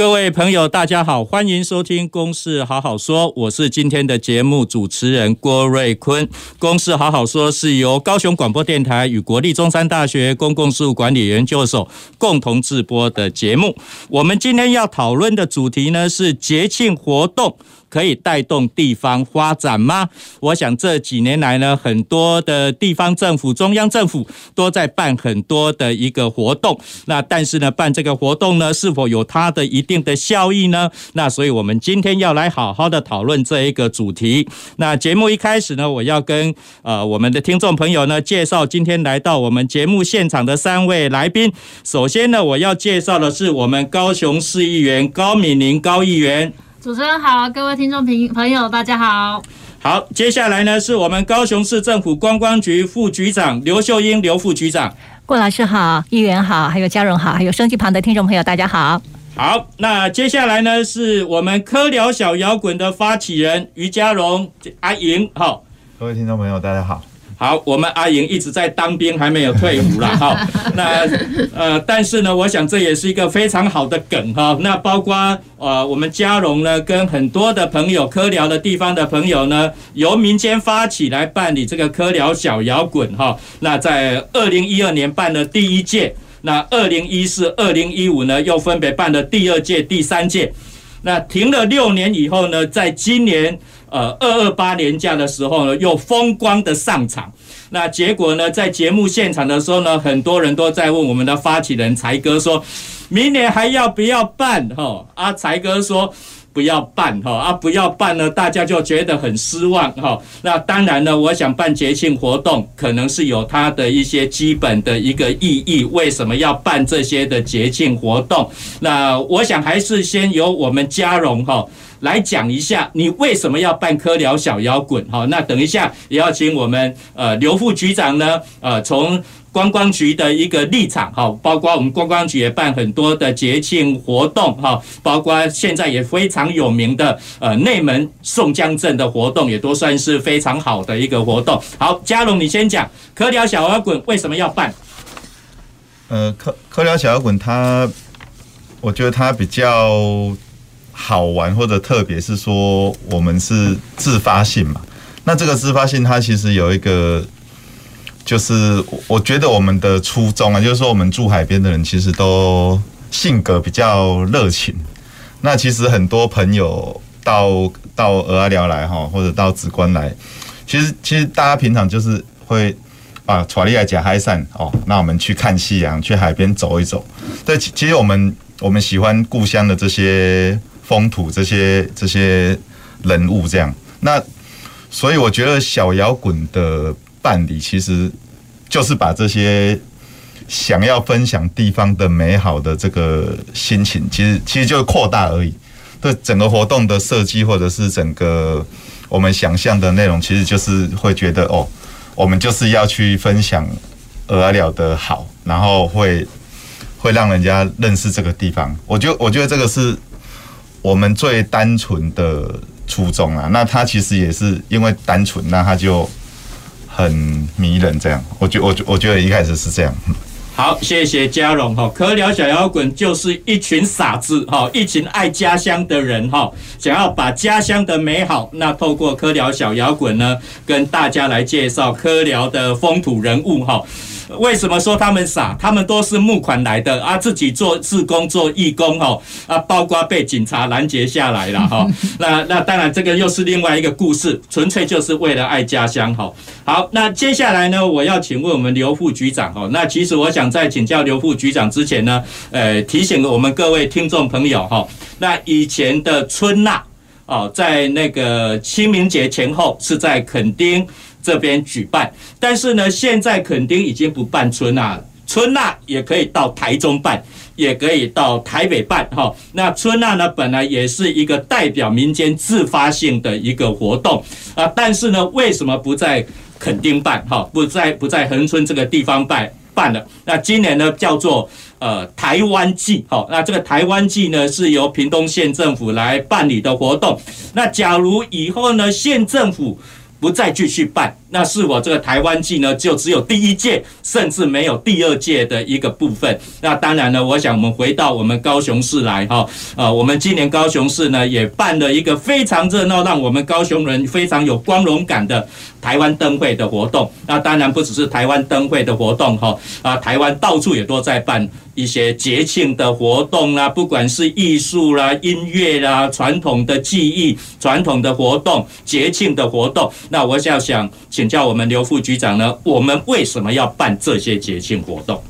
各位朋友，大家好，欢迎收听《公事好好说》，我是今天的节目主持人郭瑞坤。《公事好好说》是由高雄广播电台与国立中山大学公共事务管理研究所共同制播的节目。我们今天要讨论的主题呢是节庆活动。可以带动地方发展吗？我想这几年来呢，很多的地方政府、中央政府都在办很多的一个活动。那但是呢，办这个活动呢，是否有它的一定的效益呢？那所以我们今天要来好好的讨论这一个主题。那节目一开始呢，我要跟呃我们的听众朋友呢介绍今天来到我们节目现场的三位来宾。首先呢，我要介绍的是我们高雄市议员高敏玲高议员。主持人好，各位听众朋朋友，大家好。好，接下来呢是我们高雄市政府观光局副局长刘秀英刘副局长。郭老师好，议员好，还有嘉荣好，还有收机旁的听众朋友，大家好。好，那接下来呢是我们科聊小摇滚的发起人于嘉荣阿莹。好，各位听众朋友，大家好。好，我们阿莹一直在当兵，还没有退伍了 哈。那呃，但是呢，我想这也是一个非常好的梗哈。那包括呃，我们嘉荣呢，跟很多的朋友，科聊的地方的朋友呢，由民间发起来办理这个科聊小摇滚哈。那在二零一二年办了第一届，那二零一四、二零一五呢，又分别办了第二届、第三届。那停了六年以后呢，在今年。呃，二二八年假的时候呢，又风光的上场。那结果呢，在节目现场的时候呢，很多人都在问我们的发起人才哥说，明年还要不要办？哈，啊，才哥说不要办，哈，啊，不要办呢，大家就觉得很失望，哈。那当然呢，我想办节庆活动，可能是有它的一些基本的一个意义。为什么要办这些的节庆活动？那我想还是先由我们嘉荣，哈。来讲一下，你为什么要办科聊小摇滚？好，那等一下也要请我们呃刘副局长呢，呃从观光局的一个立场，好，包括我们观光局也办很多的节庆活动，哈，包括现在也非常有名的呃内门送江镇的活动，也都算是非常好的一个活动。好，嘉荣你先讲科聊小摇滚为什么要办？呃，科科聊小摇滚，它我觉得它比较。好玩或者特别是说，我们是自发性嘛？那这个自发性，它其实有一个，就是我觉得我们的初衷啊，就是说我们住海边的人其实都性格比较热情。那其实很多朋友到到鹅阿寮来哈，或者到梓官来，其实其实大家平常就是会啊，带你来吃海产哦。那我们去看夕阳，去海边走一走。对，其实我们我们喜欢故乡的这些。风土这些这些人物这样，那所以我觉得小摇滚的办理其实就是把这些想要分享地方的美好的这个心情，其实其实就是扩大而已。对整个活动的设计或者是整个我们想象的内容，其实就是会觉得哦，我们就是要去分享蚵仔寮的好，然后会会让人家认识这个地方。我觉得我觉得这个是。我们最单纯的初衷啊，那他其实也是因为单纯，那他就很迷人。这样，我觉我觉我觉得一开始是这样。好，谢谢嘉荣哈。科聊小摇滚就是一群傻子哈，一群爱家乡的人哈，想要把家乡的美好，那透过科聊小摇滚呢，跟大家来介绍科聊的风土人物哈。为什么说他们傻？他们都是募款来的啊，自己做自工、做义工哈啊，包括被警察拦截下来了哈。那那当然，这个又是另外一个故事，纯粹就是为了爱家乡哈。好，那接下来呢，我要请问我们刘副局长哈。那其实我想在请教刘副局长之前呢，呃，提醒我们各位听众朋友哈，那以前的春娜哦，在那个清明节前后是在垦丁这边举办，但是呢，现在垦丁已经不办春呐。春呐也可以到台中办，也可以到台北办哈。那春呐呢，本来也是一个代表民间自发性的一个活动啊，但是呢，为什么不在垦丁办哈？不在不在恒春这个地方办办了？那今年呢，叫做呃台湾祭哈。那这个台湾祭呢，是由屏东县政府来办理的活动。那假如以后呢，县政府不再继续办，那是我这个台湾季呢，就只有第一届，甚至没有第二届的一个部分。那当然呢，我想我们回到我们高雄市来哈，呃，我们今年高雄市呢也办了一个非常热闹，让我们高雄人非常有光荣感的台湾灯会的活动。那当然不只是台湾灯会的活动哈，啊，台湾到处也都在办一些节庆的活动啦，不管是艺术啦、音乐啦、传统的技艺、传统的活动、节庆的活动。那我想想。请教我们刘副局长呢，我们为什么要办这些节庆活动？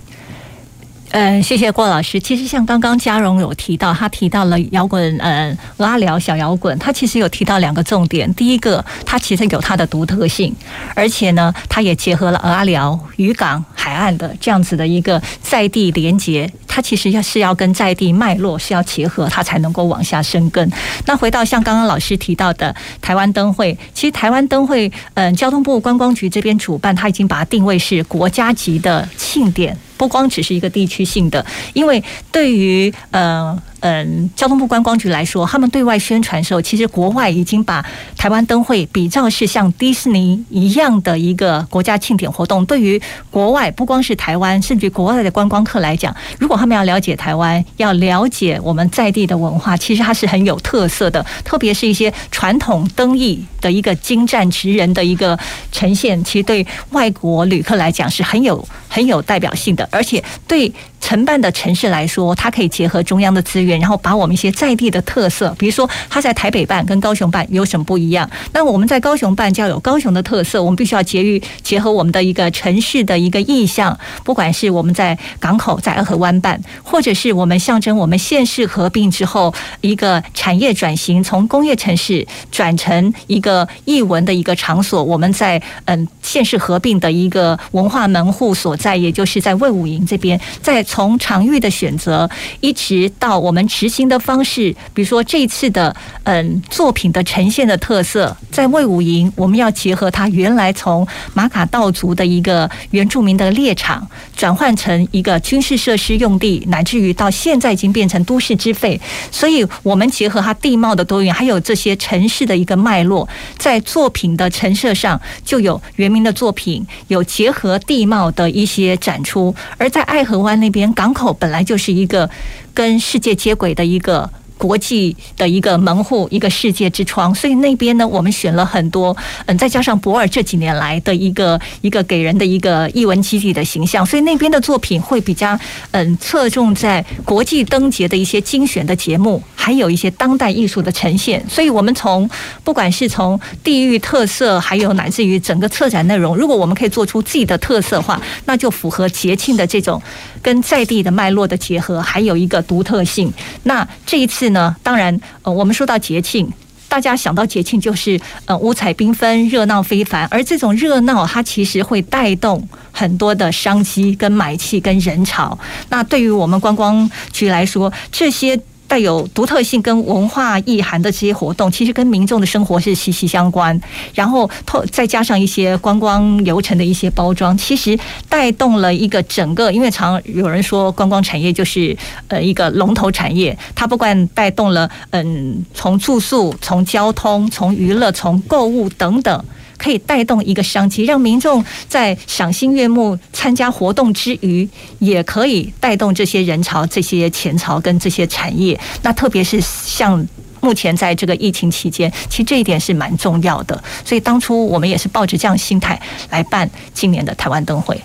嗯，谢谢郭老师。其实像刚刚嘉荣有提到，他提到了摇滚，嗯，蚵仔寮小摇滚，他其实有提到两个重点。第一个，它其实有它的独特性，而且呢，它也结合了蚵仔寮渔港海岸的这样子的一个在地连结。它其实要是要跟在地脉络是要结合，它才能够往下生根。那回到像刚刚老师提到的台湾灯会，其实台湾灯会，嗯，交通部观光局这边主办，它已经把它定位是国家级的庆典。不光只是一个地区性的，因为对于呃。嗯，交通部观光局来说，他们对外宣传的时候，其实国外已经把台湾灯会比照是像迪士尼一样的一个国家庆典活动。对于国外，不光是台湾，甚至国外的观光客来讲，如果他们要了解台湾，要了解我们在地的文化，其实它是很有特色的。特别是一些传统灯艺的一个精湛职人的一个呈现，其实对外国旅客来讲是很有很有代表性的，而且对。承办的城市来说，它可以结合中央的资源，然后把我们一些在地的特色，比如说它在台北办跟高雄办有什么不一样？那我们在高雄办就要有高雄的特色，我们必须要结于结合我们的一个城市的一个意象，不管是我们在港口在二河湾办，或者是我们象征我们县市合并之后一个产业转型，从工业城市转成一个艺文的一个场所，我们在嗯县市合并的一个文化门户所在，也就是在魏武营这边，在。从场域的选择，一直到我们执行的方式，比如说这次的嗯作品的呈现的特色，在魏武营，我们要结合它原来从马卡道族的一个原住民的猎场，转换成一个军事设施用地，乃至于到现在已经变成都市之肺，所以我们结合它地貌的多元，还有这些城市的一个脉络，在作品的陈设上就有原民的作品，有结合地貌的一些展出，而在爱河湾那边。连港口本来就是一个跟世界接轨的一个。国际的一个门户，一个世界之窗，所以那边呢，我们选了很多，嗯，再加上博尔这几年来的一个一个给人的一个艺文基地的形象，所以那边的作品会比较嗯侧重在国际灯节的一些精选的节目，还有一些当代艺术的呈现。所以我们从不管是从地域特色，还有乃至于整个策展内容，如果我们可以做出自己的特色化，那就符合节庆的这种跟在地的脉络的结合，还有一个独特性。那这一次。呢，当然，呃，我们说到节庆，大家想到节庆就是呃五彩缤纷、热闹非凡，而这种热闹它其实会带动很多的商机、跟买气、跟人潮。那对于我们观光区来说，这些。带有独特性跟文化意涵的这些活动，其实跟民众的生活是息息相关。然后，透再加上一些观光流程的一些包装，其实带动了一个整个。因为常有人说，观光产业就是呃一个龙头产业，它不管带动了嗯从住宿、从交通、从娱乐、从购物等等。可以带动一个商机，让民众在赏心悦目参加活动之余，也可以带动这些人潮、这些钱潮跟这些产业。那特别是像目前在这个疫情期间，其实这一点是蛮重要的。所以当初我们也是抱着这样心态来办今年的台湾灯会。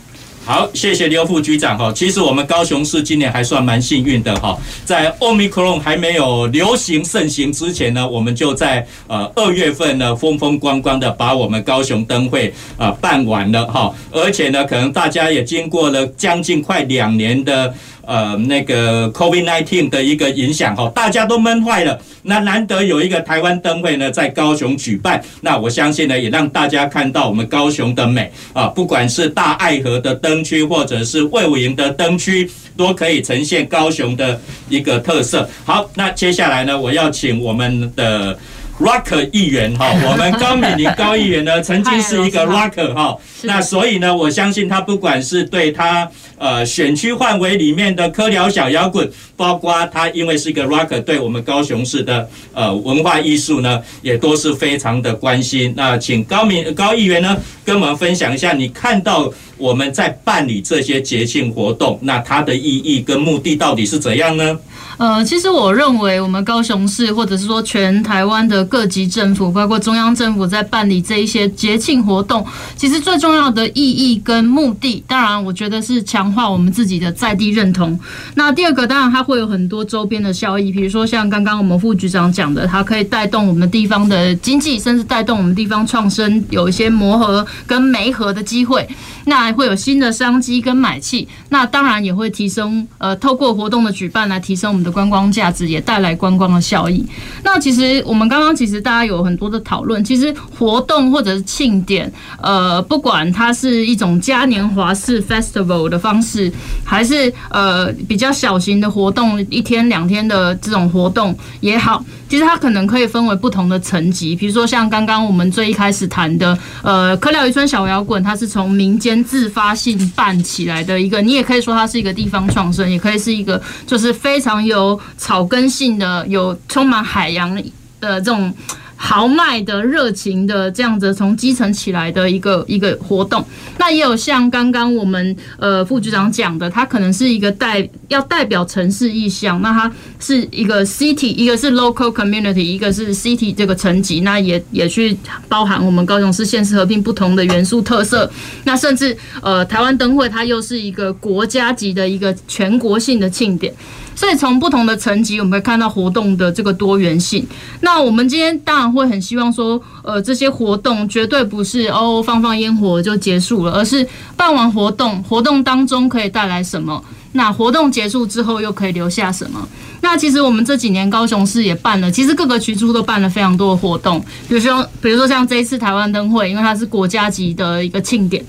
好，谢谢刘副局长哈。其实我们高雄市今年还算蛮幸运的哈，在奥密克戎还没有流行盛行之前呢，我们就在呃二月份呢风风光光的把我们高雄灯会啊办完了哈。而且呢，可能大家也经过了将近快两年的。呃那个 COVID-19 的一个影响哈，大家都闷坏了。那难得有一个台湾灯会呢，在高雄举办，那我相信呢，也让大家看到我们高雄的美啊，不管是大爱河的灯区，或者是卫武营的灯区，都可以呈现高雄的一个特色。好，那接下来呢，我要请我们的。Rocker 议员哈，我们高敏玲高议员呢，曾经是一个 Rocker 哈，那所以呢，我相信他不管是对他呃选区范围里面的科聊小摇滚，包括他因为是一个 Rocker，对我们高雄市的呃文化艺术呢，也都是非常的关心。那请高敏高议员呢，跟我们分享一下，你看到我们在办理这些节庆活动，那它的意义跟目的到底是怎样呢？呃，其实我认为我们高雄市，或者是说全台湾的各级政府，包括中央政府，在办理这一些节庆活动，其实最重要的意义跟目的，当然我觉得是强化我们自己的在地认同。那第二个，当然它会有很多周边的效益，比如说像刚刚我们副局长讲的，它可以带动我们地方的经济，甚至带动我们地方创生，有一些磨合跟媒合的机会。那还会有新的商机跟买气，那当然也会提升，呃，透过活动的举办来提升我们的观光价值，也带来观光的效益。那其实我们刚刚其实大家有很多的讨论，其实活动或者是庆典，呃，不管它是一种嘉年华式 festival 的方式，还是呃比较小型的活动，一天两天的这种活动也好。其实它可能可以分为不同的层级，比如说像刚刚我们最一开始谈的，呃，科廖渔村小摇滚，它是从民间自发性办起来的一个，你也可以说它是一个地方创生，也可以是一个就是非常有草根性的，有充满海洋的这种。豪迈的、热情的这样子从基层起来的一个一个活动，那也有像刚刚我们呃副局长讲的，它可能是一个代要代表城市意向，那它是一个 city，一个是 local community，一个是 city 这个层级，那也也去包含我们高雄市县市合并不同的元素特色，那甚至呃台湾灯会它又是一个国家级的一个全国性的庆典。所以从不同的层级，我们会看到活动的这个多元性。那我们今天当会很希望说，呃，这些活动绝对不是哦放放烟火就结束了，而是办完活动，活动当中可以带来什么？那活动结束之后又可以留下什么？那其实我们这几年高雄市也办了，其实各个区处都办了非常多的活动，比如说，比如说像这一次台湾灯会，因为它是国家级的一个庆典。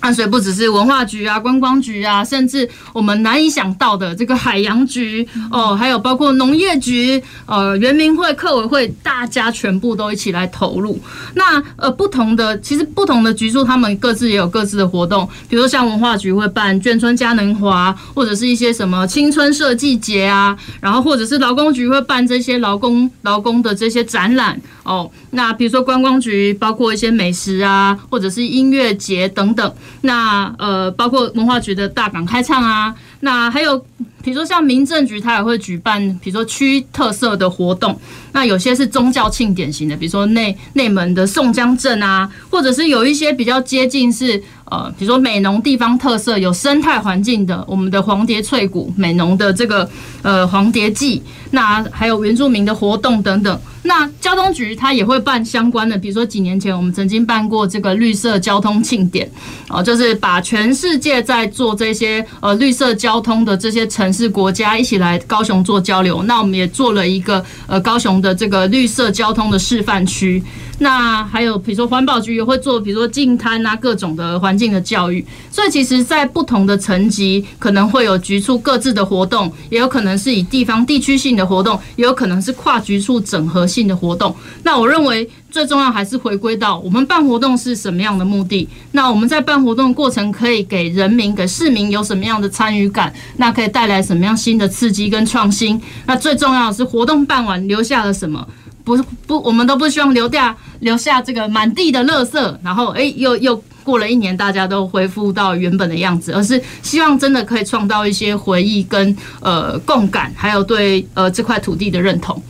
淡水不只是文化局啊、观光局啊，甚至我们难以想到的这个海洋局哦，还有包括农业局、呃、原民会、客委会，大家全部都一起来投入。那呃，不同的其实不同的局处，他们各自也有各自的活动，比如说像文化局会办眷村嘉年华，或者是一些什么青春设计节啊，然后或者是劳工局会办这些劳工劳工的这些展览哦。那比如说观光局，包括一些美食啊，或者是音乐节等等。那呃，包括文化局的大港开唱啊，那还有比如说像民政局，它也会举办，比如说区特色的活动。那有些是宗教庆典型的，比如说内内门的宋江镇啊，或者是有一些比较接近是呃，比如说美浓地方特色有生态环境的，我们的黄蝶翠谷美浓的这个呃黄蝶季，那还有原住民的活动等等。那交通局它也会办相关的，比如说几年前我们曾经办过这个绿色交通庆典，哦，就是把全世界在做这些呃绿色交通的这些城是国家一起来高雄做交流。那我们也做了一个呃高雄的这个绿色交通的示范区。那还有比如说环保局也会做，比如说净滩啊各种的环境的教育。所以其实，在不同的层级，可能会有局处各自的活动，也有可能是以地方地区性的活动，也有可能是跨局处整合性的活动。那我认为最重要还是回归到我们办活动是什么样的目的。那我们在办活动的过程可以给人民、给市民有什么样的参与感？那可以带来什么样新的刺激跟创新？那最重要的是活动办完留下了什么？不不，我们都不希望留下留下这个满地的垃圾，然后诶，又又过了一年，大家都恢复到原本的样子，而是希望真的可以创造一些回忆跟呃共感，还有对呃这块土地的认同。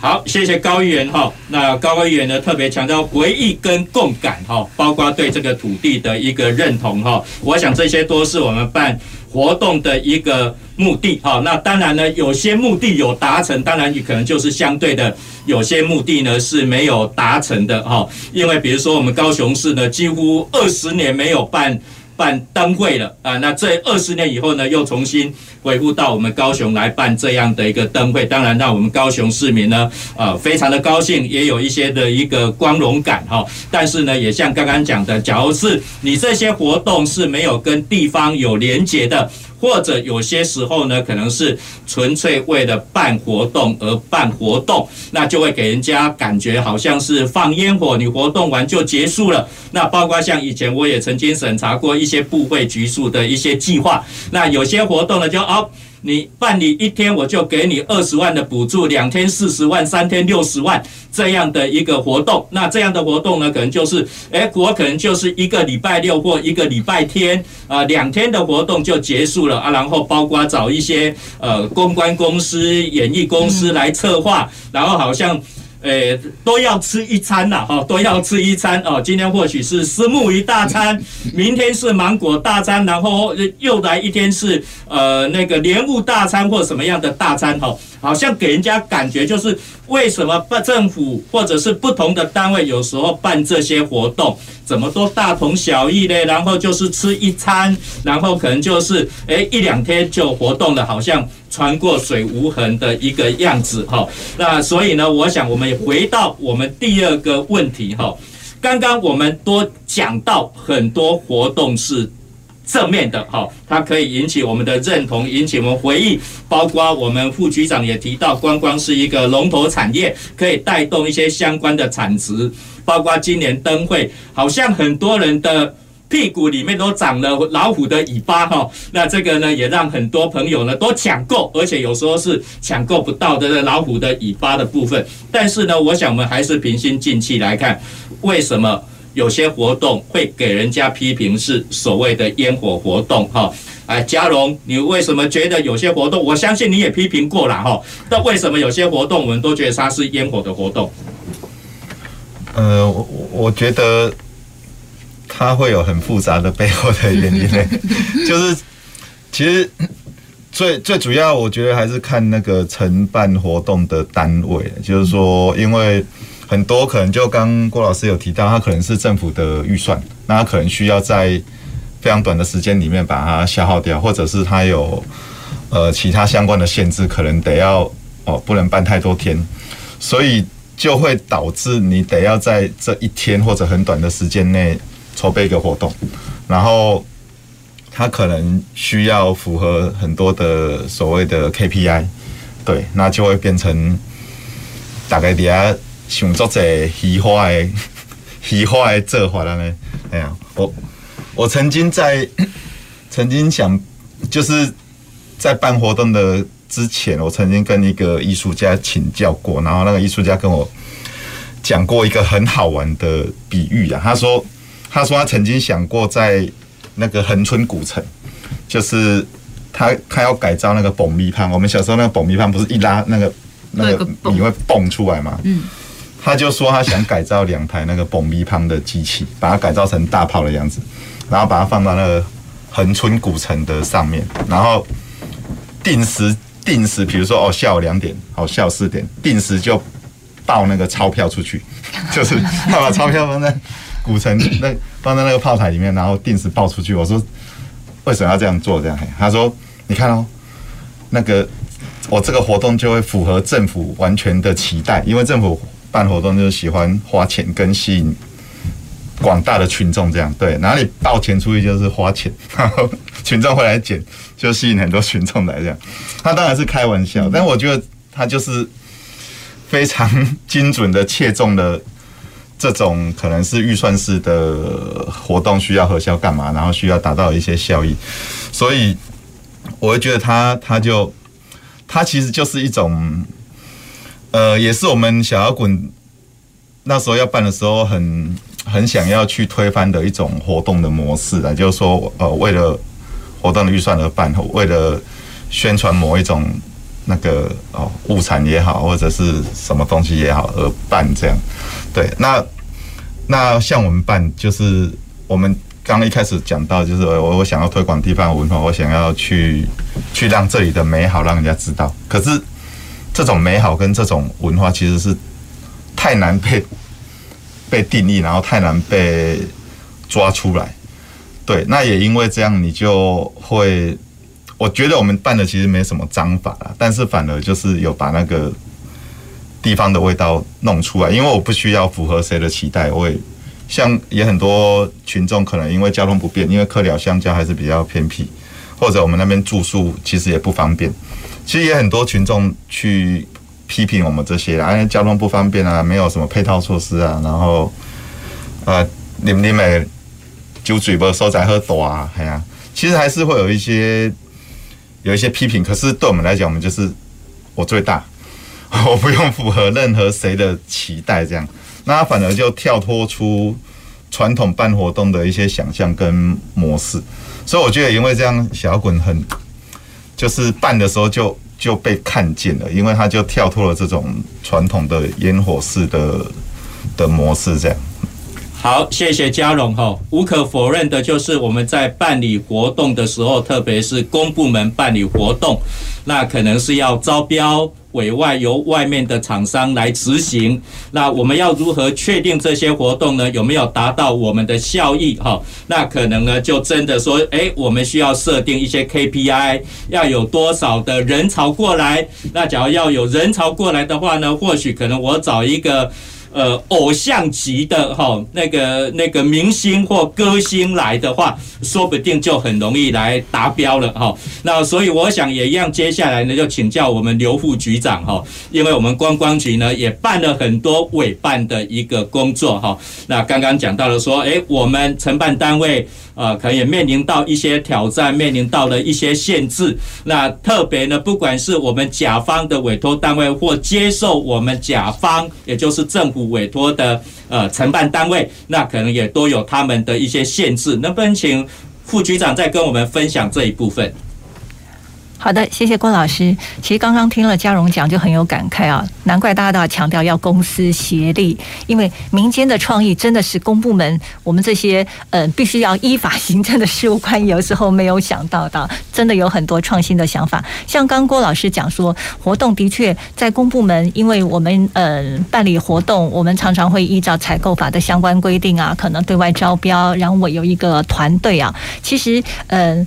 好，谢谢高议员哈。那高议员呢特别强调回忆跟共感哈，包括对这个土地的一个认同哈。我想这些都是我们办活动的一个目的哈。那当然呢，有些目的有达成，当然你可能就是相对的。有些目的呢是没有达成的哈，因为比如说我们高雄市呢几乎二十年没有办办灯会了啊。那这二十年以后呢，又重新恢复到我们高雄来办这样的一个灯会，当然让我们高雄市民呢，呃，非常的高兴，也有一些的一个光荣感哈。但是呢，也像刚刚讲的，假如是你这些活动是没有跟地方有连结的。或者有些时候呢，可能是纯粹为了办活动而办活动，那就会给人家感觉好像是放烟火，你活动完就结束了。那包括像以前我也曾经审查过一些部会局处的一些计划，那有些活动呢就哦。你办理一天，我就给你二十万的补助；两天四十万，三天六十万这样的一个活动。那这样的活动呢，可能就是，诶，我可能就是一个礼拜六或一个礼拜天，啊，两天的活动就结束了啊。然后包括找一些呃公关公司、演艺公司来策划，然后好像。诶，都要吃一餐呐，哈，都要吃一餐哦。今天或许是石目鱼大餐，明天是芒果大餐，然后又来一天是呃那个莲雾大餐或什么样的大餐，哈，好像给人家感觉就是为什么政府或者是不同的单位有时候办这些活动，怎么都大同小异嘞？然后就是吃一餐，然后可能就是诶一两天就活动了，好像。穿过水无痕的一个样子哈，那所以呢，我想我们回到我们第二个问题哈。刚刚我们多讲到很多活动是正面的哈，它可以引起我们的认同，引起我们回忆。包括我们副局长也提到，观光是一个龙头产业，可以带动一些相关的产值。包括今年灯会，好像很多人的。屁股里面都长了老虎的尾巴哈，那这个呢也让很多朋友呢都抢购，而且有时候是抢购不到的老虎的尾巴的部分。但是呢，我想我们还是平心静气来看，为什么有些活动会给人家批评是所谓的烟火活动哈？哎，嘉荣，你为什么觉得有些活动？我相信你也批评过了哈。那为什么有些活动我们都觉得它是烟火的活动？呃，我我觉得。它会有很复杂的背后的原因呢，就是其实最最主要，我觉得还是看那个承办活动的单位，就是说，因为很多可能就刚郭老师有提到，他可能是政府的预算，那他可能需要在非常短的时间里面把它消耗掉，或者是他有呃其他相关的限制，可能得要哦不能办太多天，所以就会导致你得要在这一天或者很短的时间内。筹备一个活动，然后他可能需要符合很多的所谓的 KPI，对，那就会变成大概底下想做者虚华的虚华的做法了呢。哎呀，我我曾经在 曾经想就是在办活动的之前，我曾经跟一个艺术家请教过，然后那个艺术家跟我讲过一个很好玩的比喻啊，他说。他说他曾经想过在那个恒春古城，就是他他要改造那个蹦米香。我们小时候那个蹦米香不是一拉那个那个米会蹦出来嘛？嗯，他就说他想改造两台那个爆米香的机器，把它改造成大炮的样子，然后把它放到那个恒春古城的上面，然后定时定时，比如说哦下午两点，哦下午四点，定时就报那个钞票出去，就是他把钞票放在。古城那放在那个炮台里面，然后定时报出去。我说为什么要这样做？这样，他说你看哦，那个我这个活动就会符合政府完全的期待，因为政府办活动就是喜欢花钱跟吸引广大的群众。这样对，哪里报钱出去就是花钱，然 后群众会来捡，就吸引很多群众来这样。他当然是开玩笑，但我觉得他就是非常精准的切中了。这种可能是预算式的活动，需要核销干嘛？然后需要达到一些效益，所以我会觉得他他就他其实就是一种，呃，也是我们小摇滚那时候要办的时候很很想要去推翻的一种活动的模式啊，就是说，呃，为了活动的预算而办，为了宣传某一种那个哦物产也好，或者是什么东西也好而办这样。对，那那像我们办，就是我们刚刚一开始讲到，就是我我想要推广地方文化，我想要去去让这里的美好让人家知道。可是这种美好跟这种文化其实是太难被 被定义，然后太难被抓出来。对，那也因为这样，你就会，我觉得我们办的其实没什么章法啦，但是反而就是有把那个地方的味道弄出来，因为我不需要符合谁的期待，我也像也很多群众可能因为交通不便，因为客寮乡郊还是比较偏僻，或者我们那边住宿其实也不方便，其实也很多群众去批评我们这些啊，因为交通不方便啊，没有什么配套措施啊，然后呃，你们你们。酒嘴巴收窄喝多啊，哎呀，其实还是会有一些有一些批评，可是对我们来讲，我们就是我最大，我不用符合任何谁的期待，这样，那反而就跳脱出传统办活动的一些想象跟模式，所以我觉得，因为这样，小滚很就是办的时候就就被看见了，因为他就跳脱了这种传统的烟火式的的模式，这样。好，谢谢嘉荣哈。无可否认的就是我们在办理活动的时候，特别是公部门办理活动，那可能是要招标委外，由外面的厂商来执行。那我们要如何确定这些活动呢？有没有达到我们的效益哈？那可能呢，就真的说，诶，我们需要设定一些 KPI，要有多少的人潮过来。那假如要有人潮过来的话呢，或许可能我找一个。呃，偶像级的哈，那个那个明星或歌星来的话，说不定就很容易来达标了哈。那所以我想也一样，接下来呢就请教我们刘副局长哈，因为我们观光局呢也办了很多委办的一个工作哈。那刚刚讲到了说，诶，我们承办单位。呃，可能也面临到一些挑战，面临到了一些限制。那特别呢，不管是我们甲方的委托单位，或接受我们甲方，也就是政府委托的呃承办单位，那可能也都有他们的一些限制。能不能请副局长再跟我们分享这一部分？好的，谢谢郭老师。其实刚刚听了嘉荣讲，就很有感慨啊，难怪大家都要强调要公私协力，因为民间的创意真的是公部门我们这些呃必须要依法行政的事务官有时候没有想到的，真的有很多创新的想法。像刚郭老师讲说，活动的确在公部门，因为我们呃办理活动，我们常常会依照采购法的相关规定啊，可能对外招标，然后我有一个团队啊，其实嗯。呃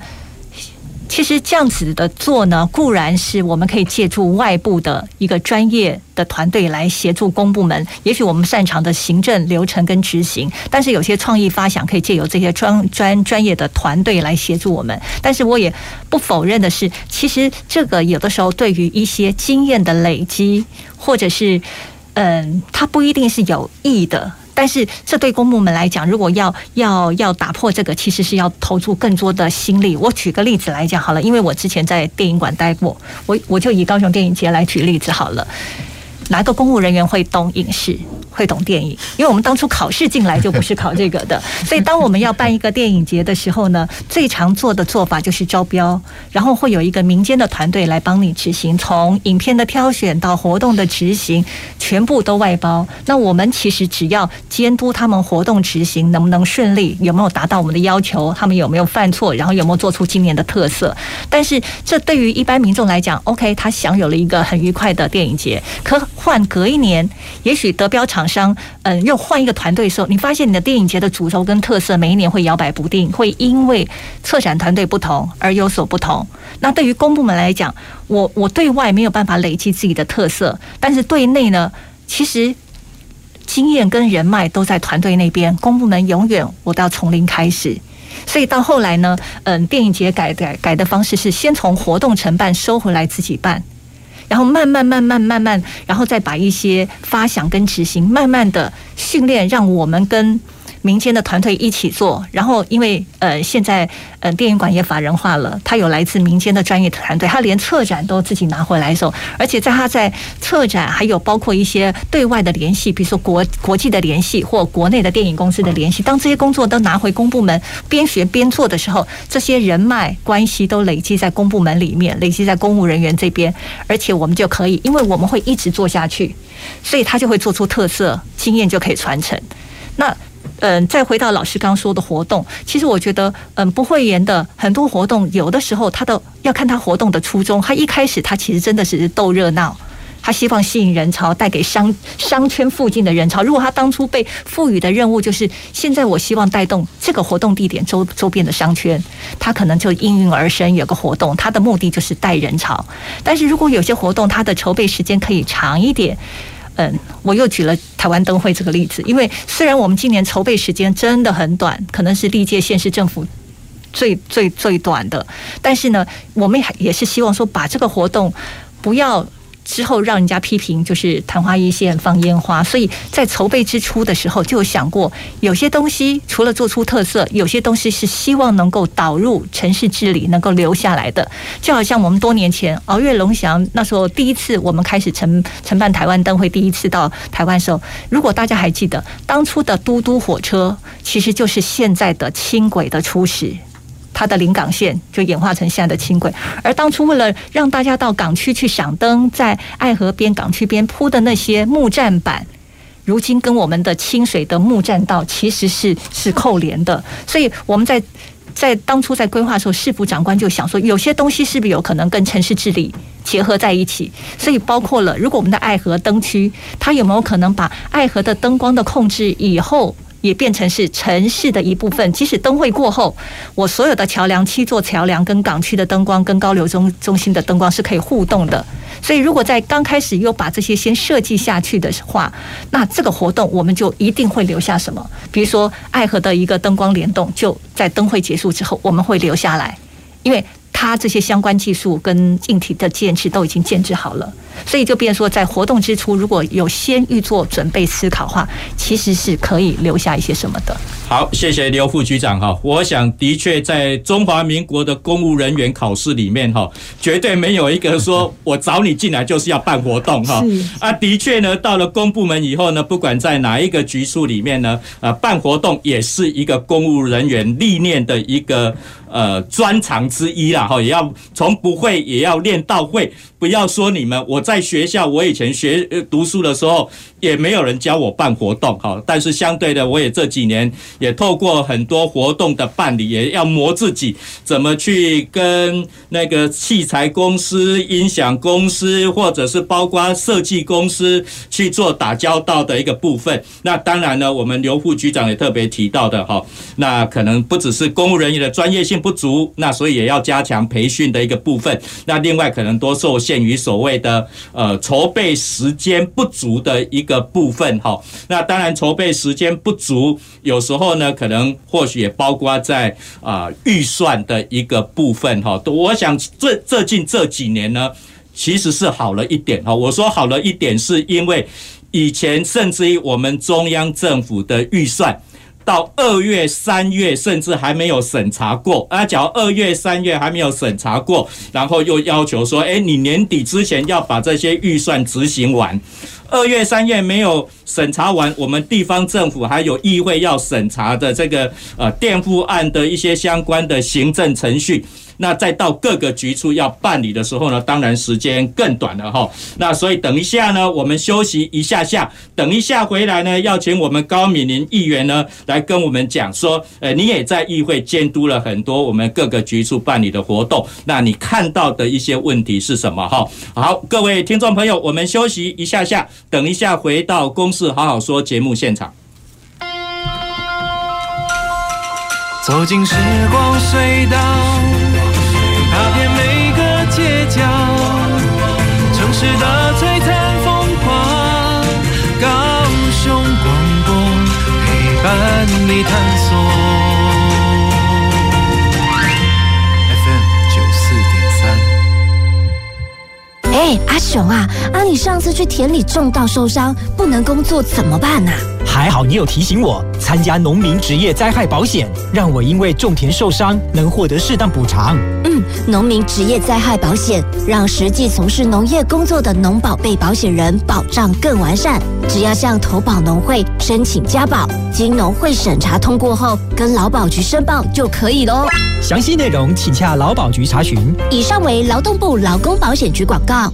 其实这样子的做呢，固然是我们可以借助外部的一个专业的团队来协助公部门，也许我们擅长的行政流程跟执行，但是有些创意发想可以借由这些专专专业的团队来协助我们。但是我也不否认的是，其实这个有的时候对于一些经验的累积，或者是嗯，它不一定是有益的。但是，这对公部门来讲，如果要要要打破这个，其实是要投注更多的心力。我举个例子来讲好了，因为我之前在电影馆待过，我我就以高雄电影节来举例子好了。哪个公务人员会懂影视？会懂电影，因为我们当初考试进来就不是考这个的，所以当我们要办一个电影节的时候呢，最常做的做法就是招标，然后会有一个民间的团队来帮你执行，从影片的挑选到活动的执行，全部都外包。那我们其实只要监督他们活动执行能不能顺利，有没有达到我们的要求，他们有没有犯错，然后有没有做出今年的特色。但是这对于一般民众来讲，OK，他享有了一个很愉快的电影节，可换隔一年，也许得标场。厂商，嗯，又换一个团队的时候，你发现你的电影节的主轴跟特色每一年会摇摆不定，会因为策展团队不同而有所不同。那对于公部门来讲，我我对外没有办法累积自己的特色，但是对内呢，其实经验跟人脉都在团队那边。公部门永远我都要从零开始，所以到后来呢，嗯，电影节改改改的方式是先从活动承办收回来自己办。然后慢慢慢慢慢慢，然后再把一些发想跟执行，慢慢的训练，让我们跟。民间的团队一起做，然后因为呃现在呃电影馆也法人化了，他有来自民间的专业团队，他连策展都自己拿回来手，而且在他在策展还有包括一些对外的联系，比如说国国际的联系或国内的电影公司的联系，当这些工作都拿回公部门边学边做的时候，这些人脉关系都累积在公部门里面，累积在公务人员这边，而且我们就可以，因为我们会一直做下去，所以他就会做出特色，经验就可以传承。那。嗯，再回到老师刚说的活动，其实我觉得，嗯，不会言的很多活动，有的时候他的要看他活动的初衷。他一开始他其实真的是逗热闹，他希望吸引人潮，带给商商圈附近的人潮。如果他当初被赋予的任务就是现在我希望带动这个活动地点周周边的商圈，他可能就应运而生有个活动，他的目的就是带人潮。但是如果有些活动它的筹备时间可以长一点，嗯，我又举了台湾灯会这个例子，因为虽然我们今年筹备时间真的很短，可能是历届县市政府最最最短的，但是呢，我们也是希望说把这个活动不要。之后让人家批评，就是昙花一现放烟花，所以在筹备之初的时候就有想过，有些东西除了做出特色，有些东西是希望能够导入城市治理，能够留下来的。就好像我们多年前鳌月龙祥那时候第一次我们开始承承办台湾灯会，第一次到台湾的时候，如果大家还记得，当初的嘟嘟火车其实就是现在的轻轨的初始。它的临港线就演化成现在的轻轨，而当初为了让大家到港区去赏灯，在爱河边、港区边铺的那些木栈板，如今跟我们的清水的木栈道其实是是扣连的。所以我们在在当初在规划的时候，市府长官就想说，有些东西是不是有可能跟城市治理结合在一起？所以包括了，如果我们的爱河灯区，它有没有可能把爱河的灯光的控制以后？也变成是城市的一部分。即使灯会过后，我所有的桥梁、七座桥梁跟港区的灯光、跟高流中中心的灯光是可以互动的。所以，如果在刚开始又把这些先设计下去的话，那这个活动我们就一定会留下什么？比如说，爱河的一个灯光联动，就在灯会结束之后，我们会留下来，因为它这些相关技术跟硬体的建设都已经建置好了。所以就变说，在活动之初，如果有先预做准备思考的话，其实是可以留下一些什么的。好，谢谢刘副局长哈。我想的确在中华民国的公务人员考试里面哈，绝对没有一个说我找你进来就是要办活动哈。啊，的确呢，到了公部门以后呢，不管在哪一个局处里面呢，呃，办活动也是一个公务人员历练的一个呃专长之一啦哈。也要从不会也要练到会，不要说你们我在。学校，我以前学读书的时候，也没有人教我办活动哈。但是相对的，我也这几年也透过很多活动的办理，也要磨自己怎么去跟那个器材公司、音响公司，或者是包括设计公司去做打交道的一个部分。那当然呢，我们刘副局长也特别提到的哈，那可能不只是公务人员的专业性不足，那所以也要加强培训的一个部分。那另外可能多受限于所谓的。呃，筹备时间不足的一个部分哈，那当然筹备时间不足，有时候呢，可能或许也包括在啊预算的一个部分哈。我想这最近这几年呢，其实是好了一点哈。我说好了一点，是因为以前甚至于我们中央政府的预算。到二月、三月，甚至还没有审查过啊！假如二月、三月还没有审查过，然后又要求说：“哎，你年底之前要把这些预算执行完。”二月、三月没有审查完，我们地方政府还有议会要审查的这个呃垫付案的一些相关的行政程序。那再到各个局处要办理的时候呢，当然时间更短了哈。那所以等一下呢，我们休息一下下，等一下回来呢，要请我们高敏玲议员呢来跟我们讲说，呃，你也在议会监督了很多我们各个局处办理的活动，那你看到的一些问题是什么哈？好，各位听众朋友，我们休息一下下，等一下回到公事好好说节目现场。走进时光隧道。城市的璀璨风光，高雄广播陪伴你探索。哎，阿雄啊，啊，你上次去田里种稻受伤，不能工作怎么办呢？还好你有提醒我参加农民职业灾害保险，让我因为种田受伤能获得适当补偿。嗯，农民职业灾害保险让实际从事农业工作的农保被保险人保障更完善。只要向投保农会申请加保，经农会审查通过后，跟劳保局申报就可以喽。详细内容请洽劳保局查询。以上为劳动部劳工保险局广告。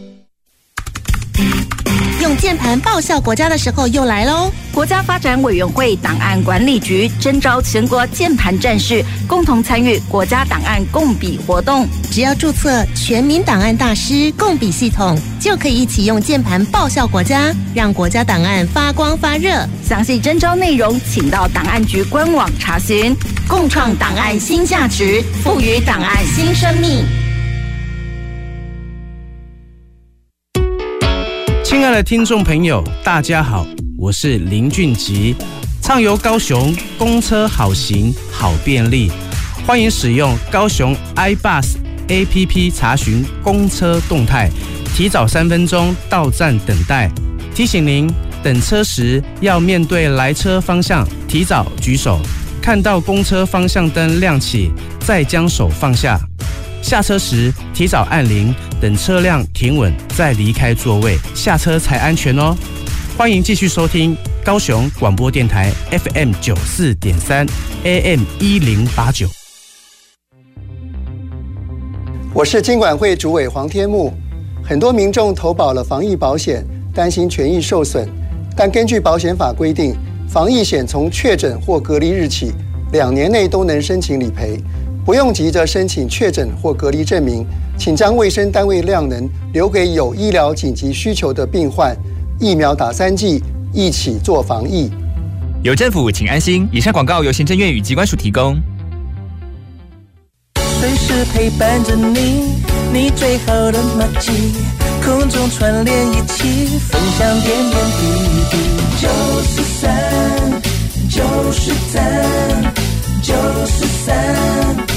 键盘报效国家的时候又来喽！国家发展委员会档案管理局征召全国键盘战士，共同参与国家档案共笔活动。只要注册全民档案大师共笔系统，就可以一起用键盘报效国家，让国家档案发光发热。详细征召内容，请到档案局官网查询。共创档案新价值，赋予档案新生命。亲爱的听众朋友，大家好，我是林俊吉，畅游高雄，公车好行好便利，欢迎使用高雄 iBus APP 查询公车动态，提早三分钟到站等待。提醒您，等车时要面对来车方向，提早举手。看到公车方向灯亮起，再将手放下。下车时提早按铃，等车辆停稳再离开座位，下车才安全哦。欢迎继续收听高雄广播电台 FM 九四点三 AM 一零八九。我是金管会主委黄天木。很多民众投保了防疫保险，担心权益受损，但根据保险法规定。防疫险从确诊或隔离日起，两年内都能申请理赔，不用急着申请确诊或隔离证明，请将卫生单位量能留给有医疗紧急需求的病患，疫苗打三剂，一起做防疫。有政府，请安心。以上广告由行政院与机关署提供。随时陪伴着你，你最好的默契，空中串联一起，分享点点滴滴。九四三，九十三，九十三。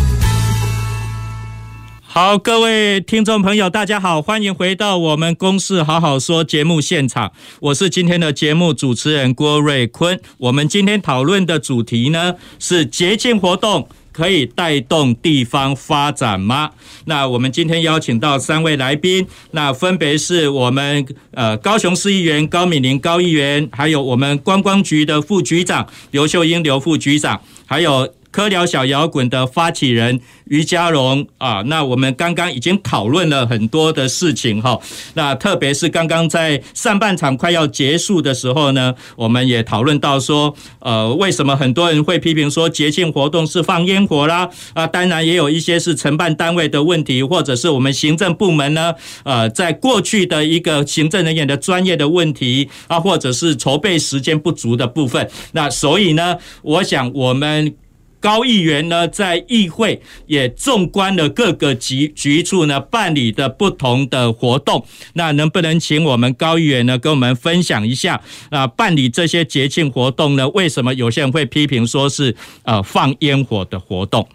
好各位听众朋友，大家好，欢迎回到我们《公事好好说》节目现场。我是今天的节目主持人郭瑞坤。我们今天讨论的主题呢是节庆活动可以带动地方发展吗？那我们今天邀请到三位来宾，那分别是我们呃高雄市议员高敏玲高议员，还有我们观光局的副局长刘秀英刘副局长，还有。科聊小摇滚的发起人于嘉荣啊，那我们刚刚已经讨论了很多的事情哈，那特别是刚刚在上半场快要结束的时候呢，我们也讨论到说，呃，为什么很多人会批评说节庆活动是放烟火啦？啊，当然也有一些是承办单位的问题，或者是我们行政部门呢，呃，在过去的一个行政人员的专业的问题啊，或者是筹备时间不足的部分。那所以呢，我想我们。高议员呢，在议会也纵观了各个局局处呢办理的不同的活动，那能不能请我们高议员呢跟我们分享一下啊？办理这些节庆活动呢，为什么有些人会批评说是呃放烟火的活动？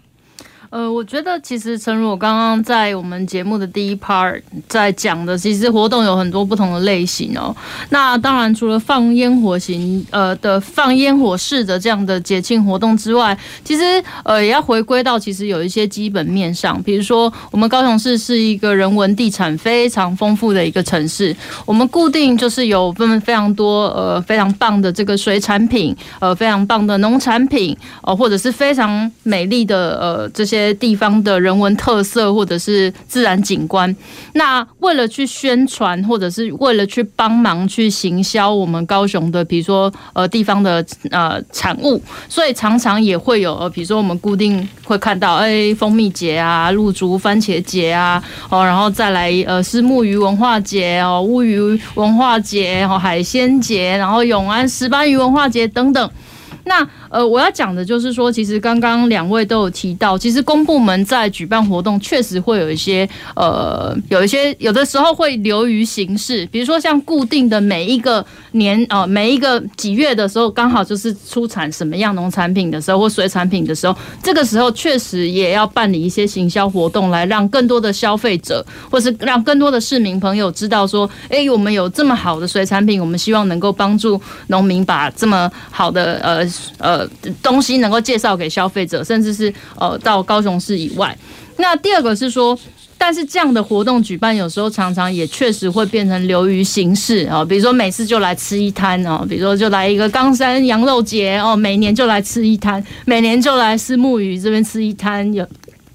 呃，我觉得其实诚如我刚刚在我们节目的第一 part 在讲的，其实活动有很多不同的类型哦。那当然，除了放烟火型呃的放烟火式的这样的节庆活动之外，其实呃也要回归到其实有一些基本面上，比如说我们高雄市是一个人文地产非常丰富的一个城市，我们固定就是有分非常多呃非常棒的这个水产品，呃非常棒的农产品，呃或者是非常美丽的呃这些。些地方的人文特色或者是自然景观，那为了去宣传或者是为了去帮忙去行销我们高雄的，比如说呃地方的呃产物，所以常常也会有呃比如说我们固定会看到哎蜂蜜节啊、露竹番茄节啊，哦然后再来呃是木鱼文化节哦、乌鱼文化节、哦海鲜节，然后永安石斑鱼文化节等等。那呃，我要讲的就是说，其实刚刚两位都有提到，其实公部门在举办活动，确实会有一些呃，有一些有的时候会流于形式，比如说像固定的每一个年呃，每一个几月的时候，刚好就是出产什么样农产品的时候或水产品的时候，这个时候确实也要办理一些行销活动，来让更多的消费者或是让更多的市民朋友知道说，哎，我们有这么好的水产品，我们希望能够帮助农民把这么好的呃。呃，东西能够介绍给消费者，甚至是呃到高雄市以外。那第二个是说，但是这样的活动举办，有时候常常也确实会变成流于形式啊，比如说每次就来吃一摊哦，比如说就来一个冈山羊肉节哦，每年就来吃一摊，每年就来虱目鱼这边吃一摊，有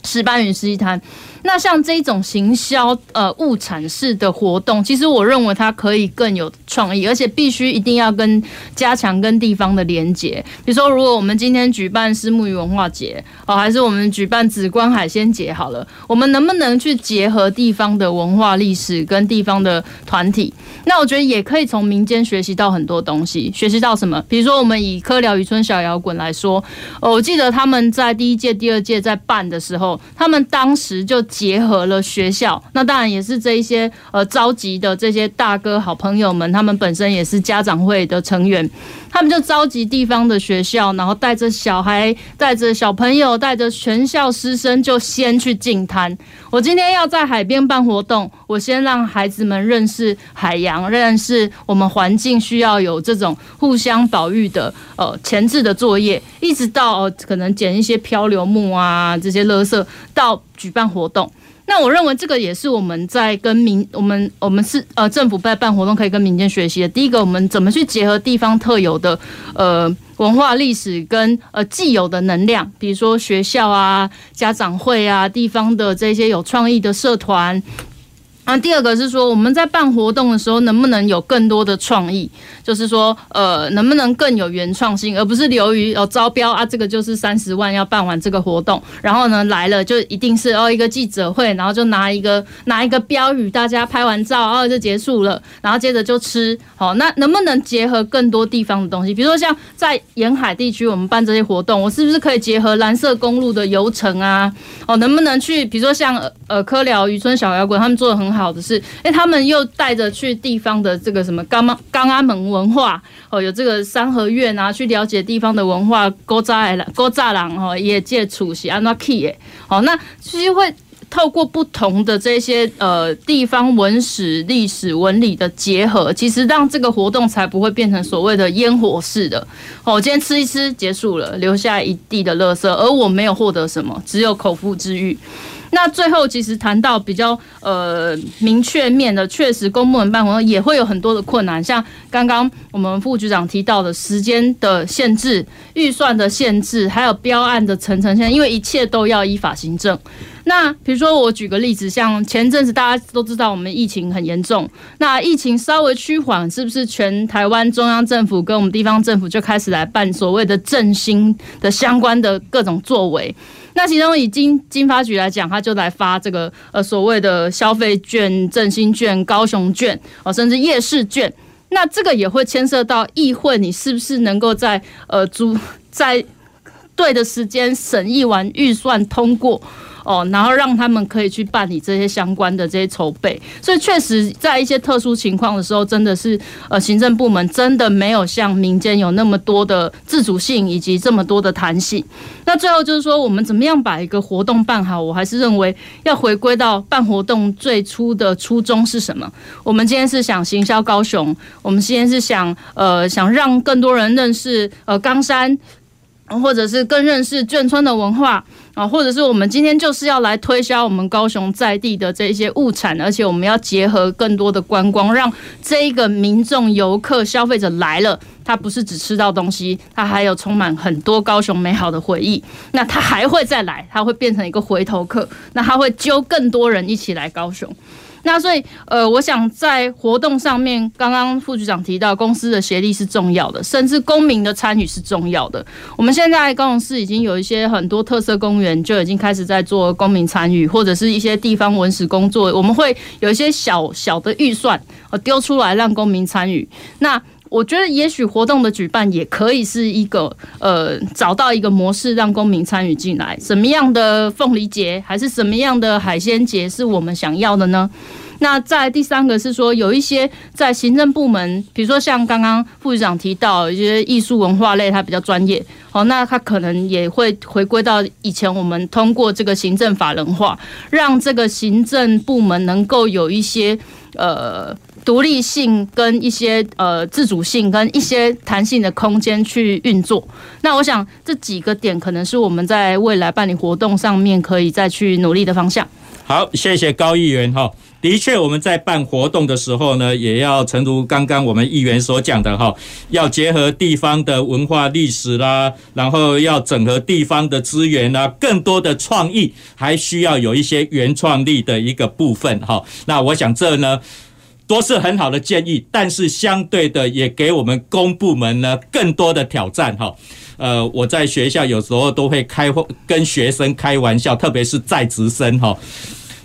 石斑鱼吃一摊。那像这种行销呃物产式的活动，其实我认为它可以更有创意，而且必须一定要跟加强跟地方的连结。比如说，如果我们今天举办虱目鱼文化节，哦，还是我们举办紫光海鲜节好了，我们能不能去结合地方的文化历史跟地方的团体？那我觉得也可以从民间学习到很多东西。学习到什么？比如说，我们以科寮渔村小摇滚来说，哦，我记得他们在第一届、第二届在办的时候，他们当时就。结合了学校，那当然也是这一些呃召集的这些大哥好朋友们，他们本身也是家长会的成员，他们就召集地方的学校，然后带着小孩、带着小朋友、带着全校师生，就先去净滩。我今天要在海边办活动，我先让孩子们认识海洋，认识我们环境，需要有这种互相保育的呃前置的作业，一直到、呃、可能捡一些漂流木啊这些垃圾到举办活动。那我认为这个也是我们在跟民我们我们是呃政府在办活动可以跟民间学习的。第一个，我们怎么去结合地方特有的呃文化历史跟呃既有的能量，比如说学校啊、家长会啊、地方的这些有创意的社团。那第二个是说，我们在办活动的时候，能不能有更多的创意？就是说，呃，能不能更有原创性，而不是流于哦招标啊，这个就是三十万要办完这个活动，然后呢来了就一定是哦一个记者会，然后就拿一个拿一个标语，大家拍完照哦就结束了，然后接着就吃。好，那能不能结合更多地方的东西？比如说像在沿海地区，我们办这些活动，我是不是可以结合蓝色公路的游程啊？哦，能不能去？比如说像呃科寮渔村小摇滚，他们做的很好。的是，哎，他们又带着去地方的这个什么刚刚刚安门文化哦，有这个三合院啊，去了解地方的文化。勾扎了勾扎郎哦，也借出席安那 key 哎，好，那其实会透过不同的这些呃地方文史、历史、文理的结合，其实让这个活动才不会变成所谓的烟火式的哦。今天吃一吃结束了，留下一地的垃圾，而我没有获得什么，只有口腹之欲。那最后，其实谈到比较呃明确面的，确实公部门办公也会有很多的困难，像刚刚我们副局长提到的时间的限制、预算的限制，还有标案的层层限，因为一切都要依法行政。那比如说，我举个例子，像前阵子大家都知道我们疫情很严重，那疫情稍微趋缓，是不是全台湾中央政府跟我们地方政府就开始来办所谓的振兴的相关的各种作为？那其中以金金发局来讲，他就来发这个呃所谓的消费券、振兴券、高雄券哦，甚至夜市券。那这个也会牵涉到议会，你是不是能够在呃租在对的时间审议完预算通过？哦，然后让他们可以去办理这些相关的这些筹备，所以确实在一些特殊情况的时候，真的是呃行政部门真的没有像民间有那么多的自主性以及这么多的弹性。那最后就是说，我们怎么样把一个活动办好？我还是认为要回归到办活动最初的初衷是什么？我们今天是想行销高雄，我们今天是想呃想让更多人认识呃冈山，或者是更认识眷村的文化。啊，或者是我们今天就是要来推销我们高雄在地的这些物产，而且我们要结合更多的观光，让这一个民众、游客、消费者来了，他不是只吃到东西，他还有充满很多高雄美好的回忆。那他还会再来，他会变成一个回头客，那他会揪更多人一起来高雄。那所以，呃，我想在活动上面，刚刚副局长提到，公司的协力是重要的，甚至公民的参与是重要的。我们现在高雄市已经有一些很多特色公园就已经开始在做公民参与，或者是一些地方文史工作，我们会有一些小小的预算，呃，丢出来让公民参与。那我觉得，也许活动的举办也可以是一个，呃，找到一个模式，让公民参与进来。什么样的凤梨节，还是什么样的海鲜节，是我们想要的呢？那在第三个是说，有一些在行政部门，比如说像刚刚副局长提到一些艺术文化类，他比较专业，哦，那他可能也会回归到以前我们通过这个行政法人化，让这个行政部门能够有一些呃。独立性跟一些呃自主性跟一些弹性的空间去运作，那我想这几个点可能是我们在未来办理活动上面可以再去努力的方向。好，谢谢高议员哈。的确，我们在办活动的时候呢，也要诚如刚刚我们议员所讲的哈，要结合地方的文化历史啦，然后要整合地方的资源啦，更多的创意，还需要有一些原创力的一个部分哈。那我想这呢，都是很好的建议，但是相对的也给我们公部门呢更多的挑战哈。呃，我在学校有时候都会开跟学生开玩笑，特别是在职生哈。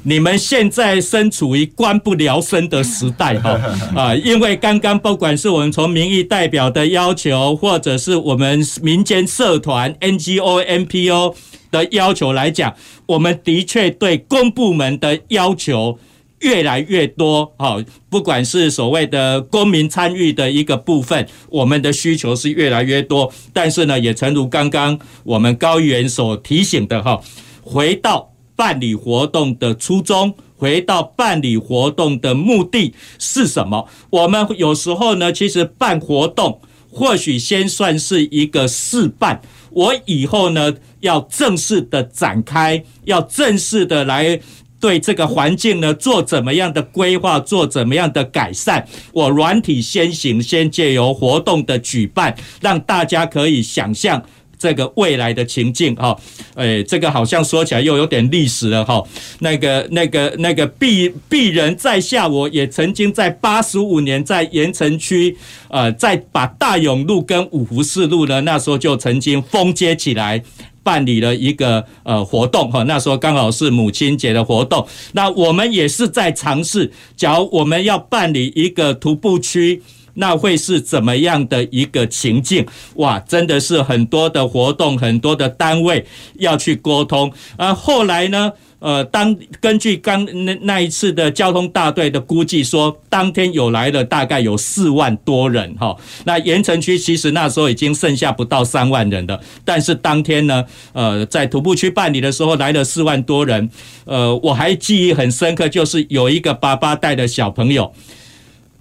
你们现在身处于官不聊生的时代，哈 啊，因为刚刚不管是我们从民意代表的要求，或者是我们民间社团 NGO、NPO 的要求来讲，我们的确对公部门的要求越来越多，哈，不管是所谓的公民参与的一个部分，我们的需求是越来越多，但是呢，也诚如刚刚我们高议员所提醒的，哈，回到。办理活动的初衷，回到办理活动的目的是什么？我们有时候呢，其实办活动或许先算是一个试办，我以后呢要正式的展开，要正式的来对这个环境呢做怎么样的规划，做怎么样的改善。我软体先行，先借由活动的举办，让大家可以想象。这个未来的情境哈，哎，这个好像说起来又有点历史了哈。那个、那个、那个鄙鄙人在下，我也曾经在八十五年在盐城区，呃，在把大勇路跟五福四路呢，那时候就曾经封街起来，办理了一个呃活动哈。那时候刚好是母亲节的活动，那我们也是在尝试，假如我们要办理一个徒步区。那会是怎么样的一个情境？哇，真的是很多的活动，很多的单位要去沟通。而后来呢，呃，当根据刚那那一次的交通大队的估计说，当天有来了大概有四万多人哈。那盐城区其实那时候已经剩下不到三万人了，但是当天呢，呃，在徒步区办理的时候来了四万多人。呃，我还记忆很深刻，就是有一个爸爸带的小朋友。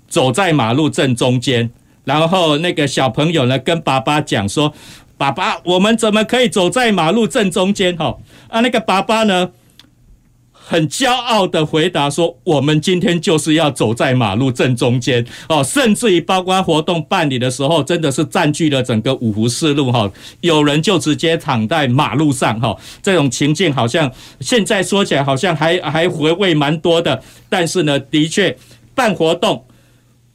走在马路正中间，然后那个小朋友呢跟爸爸讲说：“爸爸，我们怎么可以走在马路正中间？”哈啊，那个爸爸呢很骄傲的回答说：“我们今天就是要走在马路正中间。哦，甚至于包括活动办理的时候，真的是占据了整个五福四路哈，有人就直接躺在马路上哈，这种情境好像现在说起来好像还还回味蛮多的，但是呢，的确办活动。”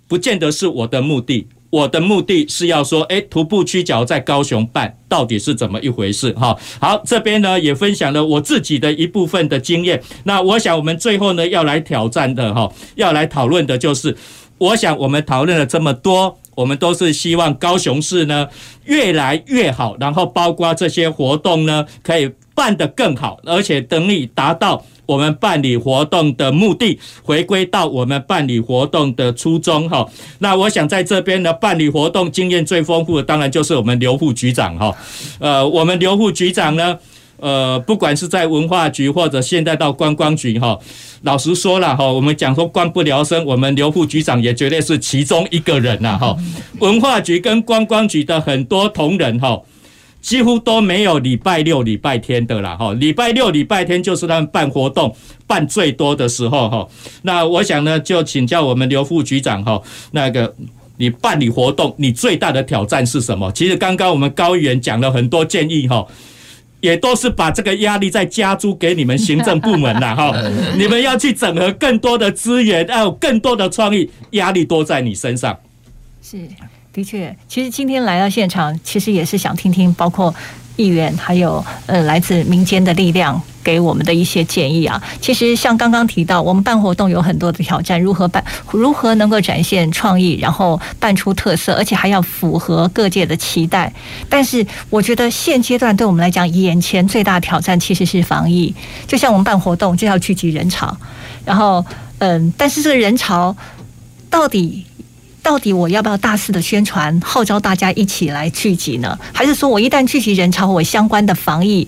不见得是我的目的，我的目的是要说，诶，徒步区角在高雄办到底是怎么一回事？哈，好，这边呢也分享了我自己的一部分的经验。那我想我们最后呢要来挑战的哈，要来讨论的就是，我想我们讨论了这么多，我们都是希望高雄市呢越来越好，然后包括这些活动呢可以办得更好，而且等你达到。我们办理活动的目的，回归到我们办理活动的初衷哈。那我想在这边呢，办理活动经验最丰富的，当然就是我们刘副局长哈。呃，我们刘副局长呢，呃，不管是在文化局或者现在到观光局哈，老实说了哈，我们讲说官不聊生，我们刘副局长也绝对是其中一个人呐哈。文化局跟观光局的很多同仁哈。几乎都没有礼拜六、礼拜天的啦，哈！礼拜六、礼拜天就是他们办活动办最多的时候，哈。那我想呢，就请教我们刘副局长，哈，那个你办理活动，你最大的挑战是什么？其实刚刚我们高议员讲了很多建议，哈，也都是把这个压力再加诸给你们行政部门了，哈。你们要去整合更多的资源，还有更多的创意，压力都在你身上。是。的确，其实今天来到现场，其实也是想听听，包括议员还有呃来自民间的力量给我们的一些建议啊。其实像刚刚提到，我们办活动有很多的挑战，如何办，如何能够展现创意，然后办出特色，而且还要符合各界的期待。但是我觉得现阶段对我们来讲，眼前最大挑战其实是防疫。就像我们办活动就要聚集人潮，然后嗯，但是这个人潮到底？到底我要不要大肆的宣传，号召大家一起来聚集呢？还是说我一旦聚集人潮，我相关的防疫，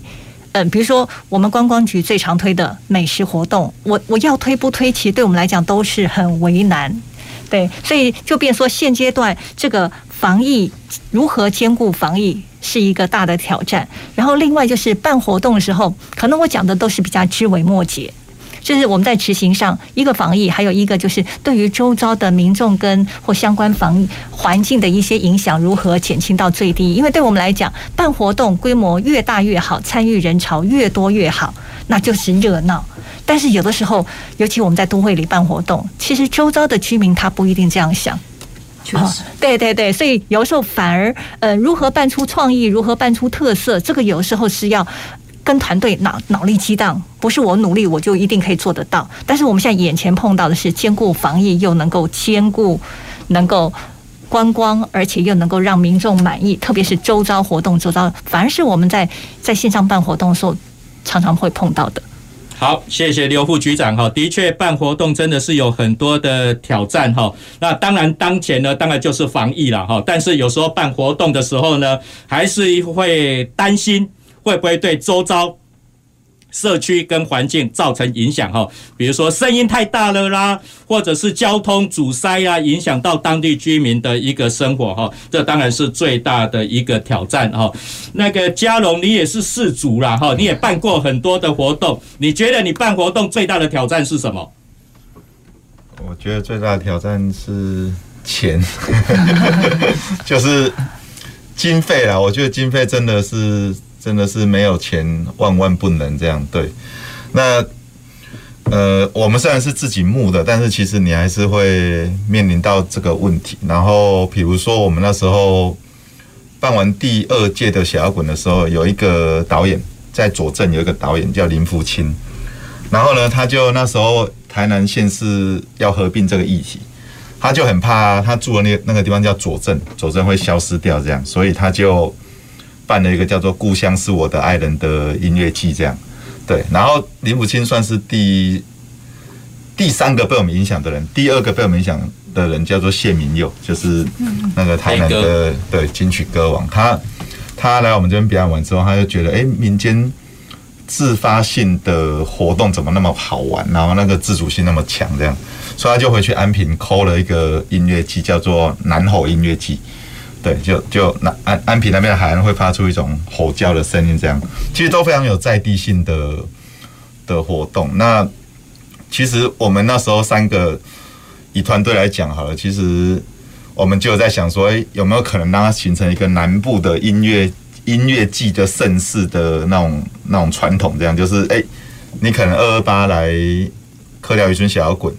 嗯，比如说我们观光局最常推的美食活动，我我要推不推，其实对我们来讲都是很为难，对，所以就变说现阶段这个防疫如何兼顾防疫是一个大的挑战。然后另外就是办活动的时候，可能我讲的都是比较枝微末节。就是我们在执行上，一个防疫，还有一个就是对于周遭的民众跟或相关防疫环境的一些影响，如何减轻到最低？因为对我们来讲，办活动规模越大越好，参与人潮越多越好，那就是热闹。但是有的时候，尤其我们在都会里办活动，其实周遭的居民他不一定这样想。确实，对对对，所以有时候反而，呃，如何办出创意，如何办出特色，这个有时候是要跟团队脑脑力激荡，不是我努力我就一定可以做得到。但是我们现在眼前碰到的是兼顾防疫，又能够兼顾能够观光，而且又能够让民众满意，特别是周遭活动周遭，反而是我们在在线上办活动的时候常常会碰到的。好，谢谢刘副局长哈。的确，办活动真的是有很多的挑战哈。那当然，当前呢，当然就是防疫了哈。但是有时候办活动的时候呢，还是会担心会不会对周遭。社区跟环境造成影响哈，比如说声音太大了啦，或者是交通阻塞啊，影响到当地居民的一个生活哈，这当然是最大的一个挑战哈。那个嘉龙，你也是事主啦哈，你也办过很多的活动，你觉得你办活动最大的挑战是什么？我觉得最大的挑战是钱，就是经费啦。我觉得经费真的是。真的是没有钱，万万不能这样。对，那呃，我们虽然是自己募的，但是其实你还是会面临到这个问题。然后，比如说我们那时候办完第二届的小摇滚的时候，有一个导演在左镇，有一个导演叫林福清。然后呢，他就那时候台南县市要合并这个议题，他就很怕他住的那个那个地方叫左镇，左镇会消失掉这样，所以他就。办了一个叫做《故乡是我的爱人》的音乐季，这样对。然后林福清算是第第三个被我们影响的人，第二个被我们影响的人叫做谢明佑，就是那个台南的对金曲歌王。他他来我们这边表演完之后，他就觉得，哎，民间自发性的活动怎么那么好玩，然后那个自主性那么强，这样，所以他就回去安平抠了一个音乐季，叫做南吼音乐季。对，就就那安安平那边的海岸会发出一种吼叫的声音，这样其实都非常有在地性的的活动。那其实我们那时候三个以团队来讲好了，其实我们就有在想说，哎，有没有可能让它形成一个南部的音乐音乐季的盛世的那种那种传统？这样就是，哎，你可能二二八来科寮渔村小摇滚，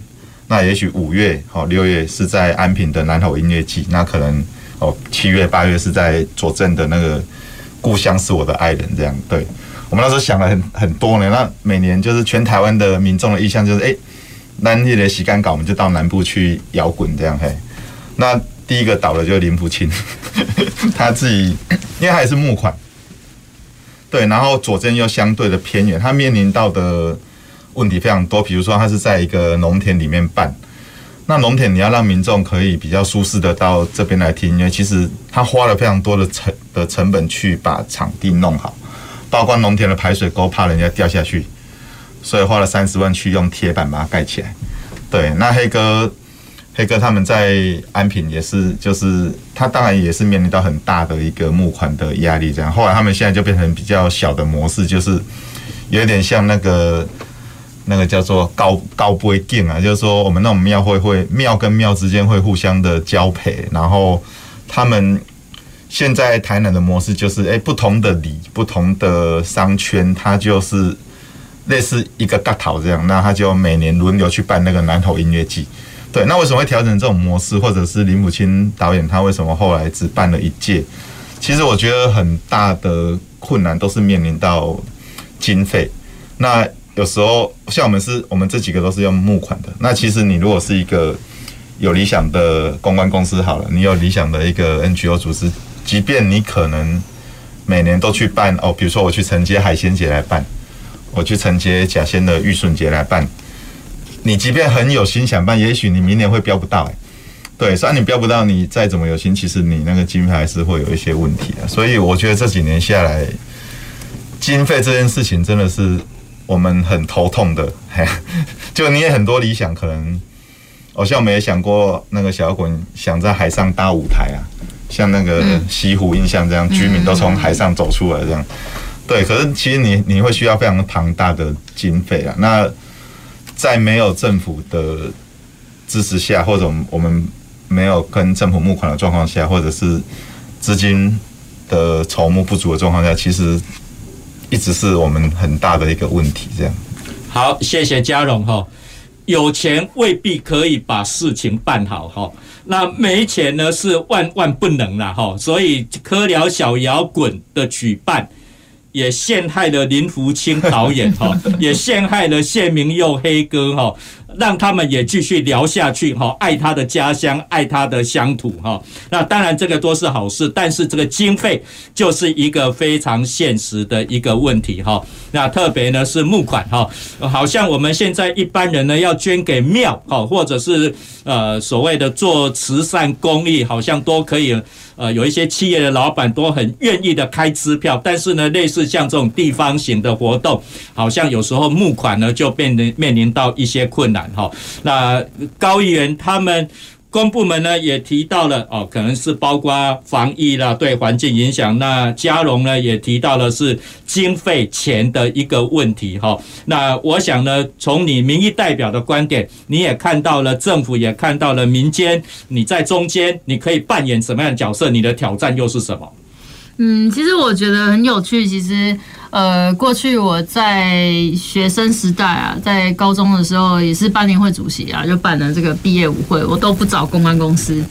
那也许五月好六月是在安平的南吼音乐季，那可能。哦，七月八月是在左镇的那个故乡是我的爱人，这样。对，我们那时候想了很很多年，那每年就是全台湾的民众的意向就是，哎，南夜的洗干搞，我们就到南部去摇滚这样。嘿，那第一个倒的就是林福清，他自己因为他也是募款，对，然后左镇又相对的偏远，他面临到的问题非常多，比如说他是在一个农田里面办。那农田你要让民众可以比较舒适的到这边来听，因为其实他花了非常多的成的成本去把场地弄好，包括农田的排水沟怕人家掉下去，所以花了三十万去用铁板把它盖起来。对，那黑哥黑哥他们在安平也是，就是他当然也是面临到很大的一个募款的压力，这样。后来他们现在就变成比较小的模式，就是有点像那个。那个叫做高高杯镜啊，就是说我们那种庙会会庙跟庙之间会互相的交配，然后他们现在台南的模式就是，哎，不同的里、不同的商圈，它就是类似一个大头这样，那他就每年轮流去办那个南投音乐季。对，那为什么会调整这种模式，或者是林母亲导演他为什么后来只办了一届？其实我觉得很大的困难都是面临到经费。那有时候像我们是，我们这几个都是用募款的。那其实你如果是一个有理想的公关公司好了，你有理想的一个 NGO 组织，即便你可能每年都去办哦，比如说我去承接海鲜节来办，我去承接甲仙的玉顺节来办，你即便很有心想办，也许你明年会标不到，欸，对，虽然你标不到，你再怎么有心，其实你那个经费还是会有一些问题的。所以我觉得这几年下来，经费这件事情真的是。我们很头痛的，就你也很多理想，可能，好像我们也想过那个小摇滚想在海上搭舞台啊，像那个西湖印象这样，居民都从海上走出来这样，对。可是其实你你会需要非常庞大的经费啊。那在没有政府的支持下，或者我们没有跟政府募款的状况下，或者是资金的筹募不足的状况下，其实一直是我们很大的一个问题。这样。好，谢谢嘉荣哈。有钱未必可以把事情办好哈，那没钱呢是万万不能啦哈。所以科聊小摇滚的举办，也陷害了林福清导演哈，也陷害了谢明佑黑哥哈。让他们也继续聊下去哈，爱他的家乡，爱他的乡土哈。那当然这个都是好事，但是这个经费就是一个非常现实的一个问题哈。那特别呢是募款哈，好像我们现在一般人呢要捐给庙哈，或者是呃所谓的做慈善公益，好像都可以。呃，有一些企业的老板都很愿意的开支票，但是呢，类似像这种地方型的活动，好像有时候募款呢就变得面临到一些困难哈。那高议员他们。公部门呢也提到了哦，可能是包括防疫啦，对环境影响。那嘉荣呢也提到了是经费钱的一个问题哈。那我想呢，从你民意代表的观点，你也看到了政府，也看到了民间，你在中间，你可以扮演什么样的角色？你的挑战又是什么？嗯，其实我觉得很有趣。其实，呃，过去我在学生时代啊，在高中的时候也是班联会主席啊，就办了这个毕业舞会，我都不找公关公司。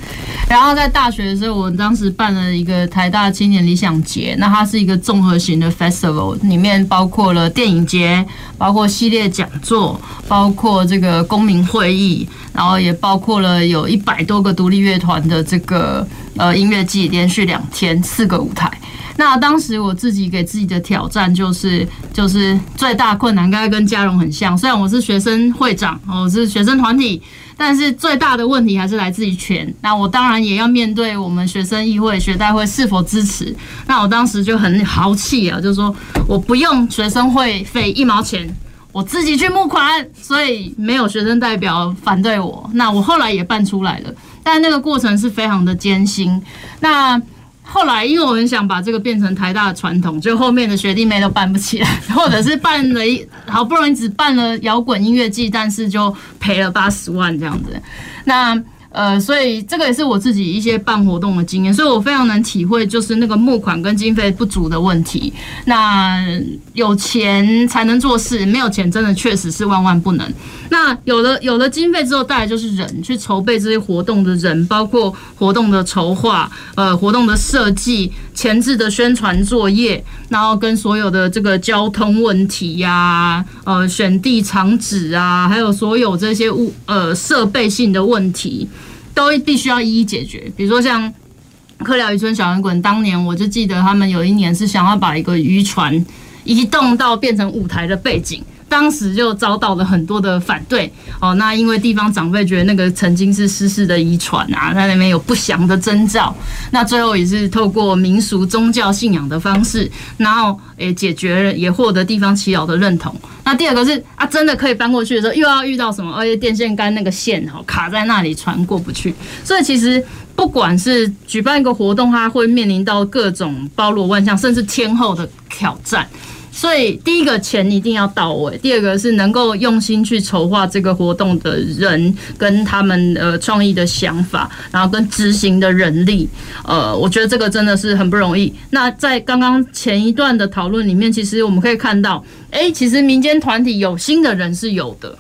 然后在大学的时候，我当时办了一个台大青年理想节，那它是一个综合型的 festival，里面包括了电影节，包括系列讲座，包括这个公民会议，然后也包括了有一百多个独立乐团的这个。呃，音乐季连续两天四个舞台。那当时我自己给自己的挑战就是，就是最大困难，刚才跟嘉荣很像。虽然我是学生会长，我是学生团体，但是最大的问题还是来自于钱。那我当然也要面对我们学生议会、学代会是否支持。那我当时就很豪气啊，就说我不用学生会费一毛钱，我自己去募款，所以没有学生代表反对我。那我后来也办出来了。但那个过程是非常的艰辛。那后来，因为我很想把这个变成台大的传统，就后面的学弟妹都办不起来，或者是办了一好不容易只办了摇滚音乐季，但是就赔了八十万这样子。那呃，所以这个也是我自己一些办活动的经验，所以我非常能体会，就是那个募款跟经费不足的问题。那有钱才能做事，没有钱真的确实是万万不能。那有了有了经费之后，带来就是人去筹备这些活动的人，包括活动的筹划、呃活动的设计、前置的宣传作业，然后跟所有的这个交通问题呀、呃选地场址啊，还有所有这些物呃设备性的问题。都必须要一一解决，比如说像科寮渔村小摇滚，当年我就记得他们有一年是想要把一个渔船移动到变成舞台的背景。当时就遭到了很多的反对哦，那因为地方长辈觉得那个曾经是失事的遗传啊，在那边有不祥的征兆，那最后也是透过民俗宗教信仰的方式，然后也解决了，也获得地方耆老的认同。那第二个是啊，真的可以搬过去的时候，又要遇到什么？而且电线杆那个线哦卡在那里，船过不去。所以其实不管是举办一个活动，它会面临到各种包罗万象，甚至天后的挑战。所以，第一个钱一定要到位，第二个是能够用心去筹划这个活动的人跟他们呃创意的想法，然后跟执行的人力，呃，我觉得这个真的是很不容易。那在刚刚前一段的讨论里面，其实我们可以看到，诶，其实民间团体有心的人是有的。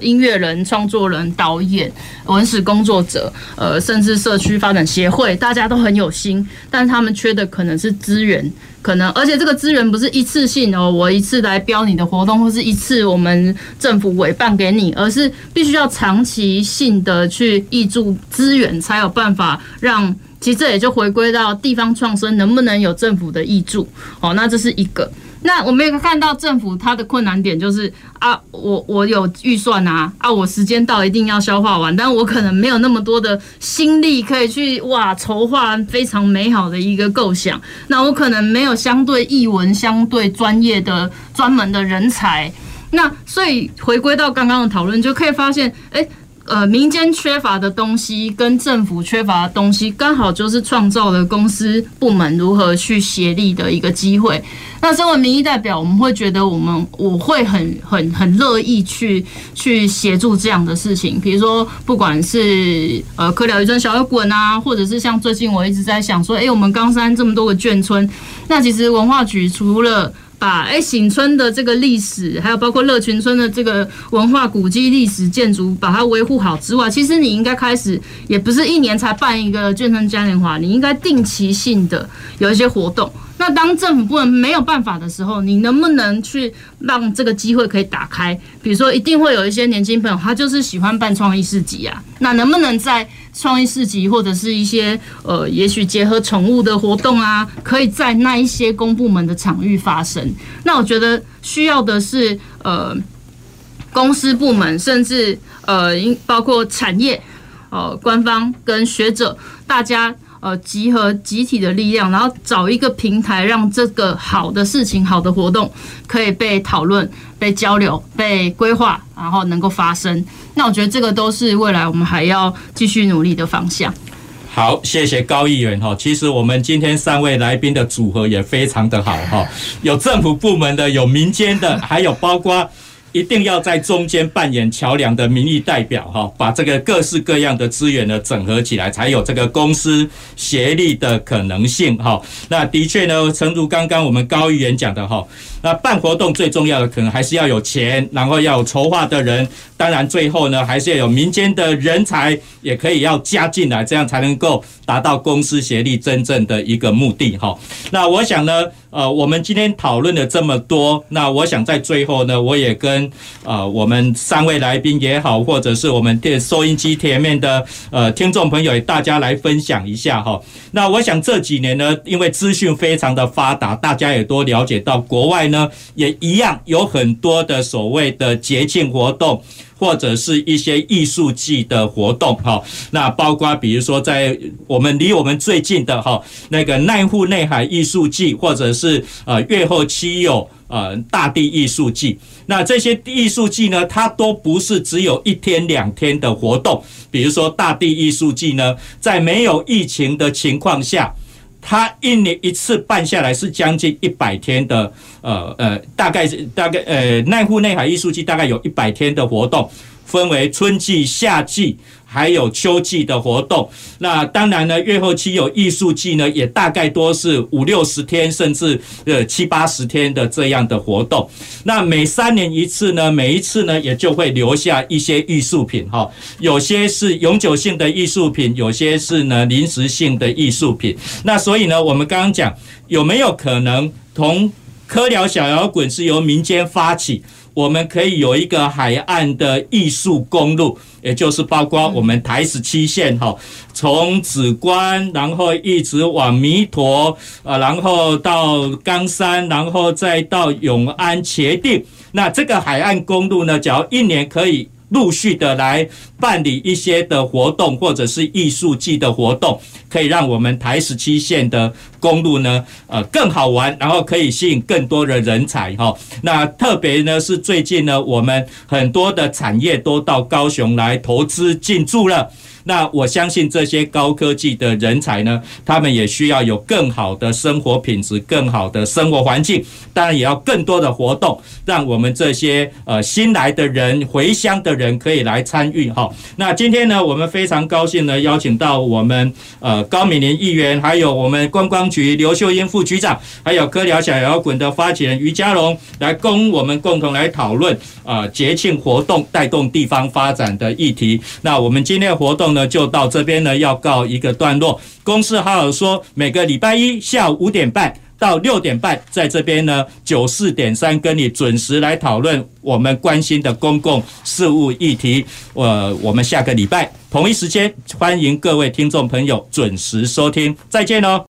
音乐人、创作人、导演、文史工作者，呃，甚至社区发展协会，大家都很有心，但他们缺的可能是资源，可能而且这个资源不是一次性哦，我一次来标你的活动，或是一次我们政府委办给你，而是必须要长期性的去挹注资源，才有办法让。其实这也就回归到地方创生能不能有政府的挹注，哦，那这是一个。那我们也看到政府它的困难点就是啊，我我有预算啊，啊，我时间到一定要消化完，但我可能没有那么多的心力可以去哇筹划非常美好的一个构想。那我可能没有相对译文、相对专业的专门的人才。那所以回归到刚刚的讨论，就可以发现，哎。呃，民间缺乏的东西跟政府缺乏的东西，刚好就是创造了公司部门如何去协力的一个机会。那身为民意代表，我们会觉得我们我会很很很乐意去去协助这样的事情。比如说，不管是呃科寮一村小摇滚啊，或者是像最近我一直在想说，哎，我们冈山这么多个眷村，那其实文化局除了把哎醒村的这个历史，还有包括乐群村的这个文化古迹历史建筑，把它维护好之外，其实你应该开始，也不是一年才办一个眷村嘉年华，你应该定期性的有一些活动。那当政府部门没有办法的时候，你能不能去让这个机会可以打开？比如说，一定会有一些年轻朋友，他就是喜欢办创意市集啊。那能不能在创意市集或者是一些呃，也许结合宠物的活动啊，可以在那一些公部门的场域发生？那我觉得需要的是呃，公司部门，甚至呃，包括产业、呃，官方跟学者，大家。呃，集合集体的力量，然后找一个平台，让这个好的事情、好的活动可以被讨论、被交流、被规划，然后能够发生。那我觉得这个都是未来我们还要继续努力的方向。好，谢谢高议员哈。其实我们今天三位来宾的组合也非常的好哈，有政府部门的，有民间的，还有包括。一定要在中间扮演桥梁的民意代表哈，把这个各式各样的资源呢整合起来，才有这个公私协力的可能性哈。那的确呢，诚如刚刚我们高议员讲的哈，那办活动最重要的可能还是要有钱，然后要有筹划的人，当然最后呢还是要有民间的人才也可以要加进来，这样才能够达到公私协力真正的一个目的哈。那我想呢。呃，我们今天讨论了这么多，那我想在最后呢，我也跟呃我们三位来宾也好，或者是我们电收音机前面的呃听众朋友，大家来分享一下哈。那我想这几年呢，因为资讯非常的发达，大家也都了解到国外呢也一样有很多的所谓的节庆活动。或者是一些艺术季的活动，哈，那包括比如说在我们离我们最近的哈那个濑户内海艺术季，或者是呃越后妻有呃大地艺术季，那这些艺术季呢，它都不是只有一天两天的活动，比如说大地艺术季呢，在没有疫情的情况下。他一年一次办下来是将近一百天的，呃呃，大概是大概呃奈户内海艺术季大概有一百天的活动，分为春季、夏季。还有秋季的活动，那当然呢，月后期有艺术季呢，也大概多是五六十天，甚至呃七八十天的这样的活动。那每三年一次呢，每一次呢，也就会留下一些艺术品哈，有些是永久性的艺术品，有些是呢临时性的艺术品。那所以呢，我们刚刚讲有没有可能同科聊小摇滚是由民间发起？我们可以有一个海岸的艺术公路，也就是包括我们台十七线哈，从紫关，然后一直往弥陀，啊，然后到冈山，然后再到永安、茄定。那这个海岸公路呢，只要一年可以。陆续的来办理一些的活动，或者是艺术季的活动，可以让我们台十七线的公路呢，呃，更好玩，然后可以吸引更多的人才哈。那特别呢是最近呢，我们很多的产业都到高雄来投资进驻了。那我相信这些高科技的人才呢，他们也需要有更好的生活品质、更好的生活环境，当然也要更多的活动，让我们这些呃新来的人、回乡的人可以来参与哈。那今天呢，我们非常高兴呢，邀请到我们呃高敏玲议员，还有我们观光局刘秀英副局长，还有柯寮小摇滚的发起人于嘉龙，来跟我们共同来讨论啊节庆活动带动地方发展的议题。那我们今天的活动。那就到这边呢，要告一个段落。公司还有说，每个礼拜一下午五点半到六点半，在这边呢九四点三跟你准时来讨论我们关心的公共事务议题。呃，我们下个礼拜同一时间，欢迎各位听众朋友准时收听，再见哦。